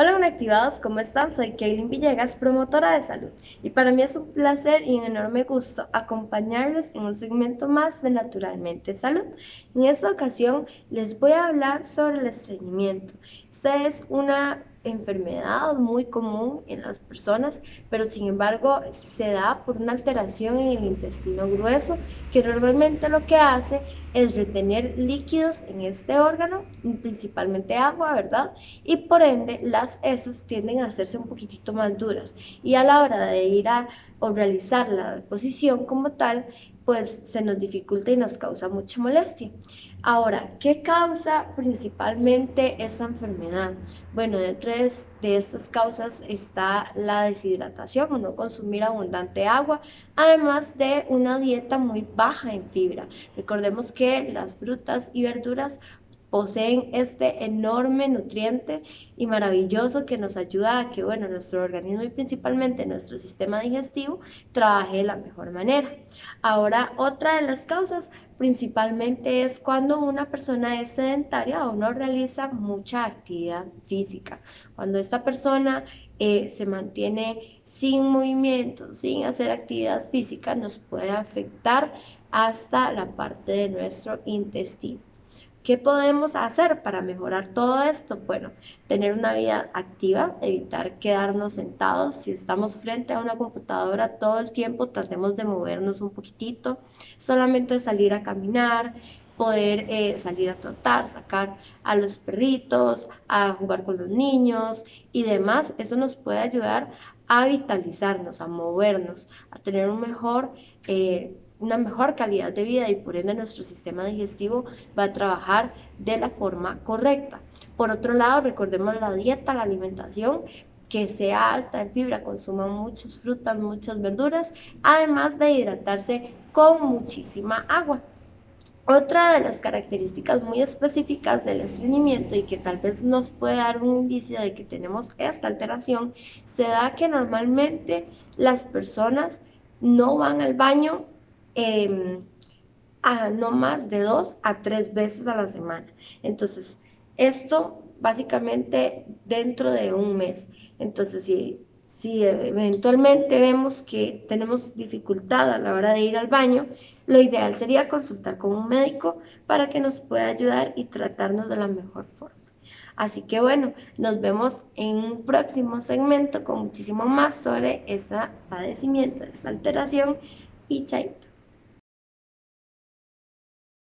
Hola Conectivados, ¿cómo están? Soy Kaylin Villegas, promotora de salud, y para mí es un placer y un enorme gusto acompañarles en un segmento más de Naturalmente Salud. En esta ocasión les voy a hablar sobre el estreñimiento. Esta es una enfermedad muy común en las personas, pero sin embargo se da por una alteración en el intestino grueso que normalmente lo que hace es retener líquidos en este órgano, principalmente agua, ¿verdad? Y por ende las heces tienden a hacerse un poquitito más duras y a la hora de ir a o realizar la deposición como tal, pues se nos dificulta y nos causa mucha molestia. Ahora, ¿qué causa principalmente esta enfermedad? Bueno, dentro de estas causas está la deshidratación o no consumir abundante agua, además de una dieta muy baja en fibra. Recordemos que las frutas y verduras poseen este enorme nutriente y maravilloso que nos ayuda a que, bueno, nuestro organismo y principalmente nuestro sistema digestivo trabaje de la mejor manera. Ahora, otra de las causas principalmente es cuando una persona es sedentaria o no realiza mucha actividad física. Cuando esta persona eh, se mantiene sin movimiento, sin hacer actividad física, nos puede afectar hasta la parte de nuestro intestino. ¿Qué podemos hacer para mejorar todo esto? Bueno, tener una vida activa, evitar quedarnos sentados. Si estamos frente a una computadora todo el tiempo, tratemos de movernos un poquitito, solamente salir a caminar, poder eh, salir a trotar, sacar a los perritos, a jugar con los niños y demás. Eso nos puede ayudar a vitalizarnos, a movernos, a tener un mejor... Eh, una mejor calidad de vida y por ende nuestro sistema digestivo va a trabajar de la forma correcta. Por otro lado, recordemos la dieta, la alimentación, que sea alta en fibra, consuma muchas frutas, muchas verduras, además de hidratarse con muchísima agua. Otra de las características muy específicas del estreñimiento y que tal vez nos puede dar un indicio de que tenemos esta alteración, se da que normalmente las personas no van al baño Em, a no más de dos a tres veces a la semana. Entonces, esto básicamente dentro de un mes. Entonces, si, si eventualmente vemos que tenemos dificultad a la hora de ir al baño, lo ideal sería consultar con un médico para que nos pueda ayudar y tratarnos de la mejor forma. Así que bueno, nos vemos en un próximo segmento con muchísimo más sobre este padecimiento, esta alteración y chaito.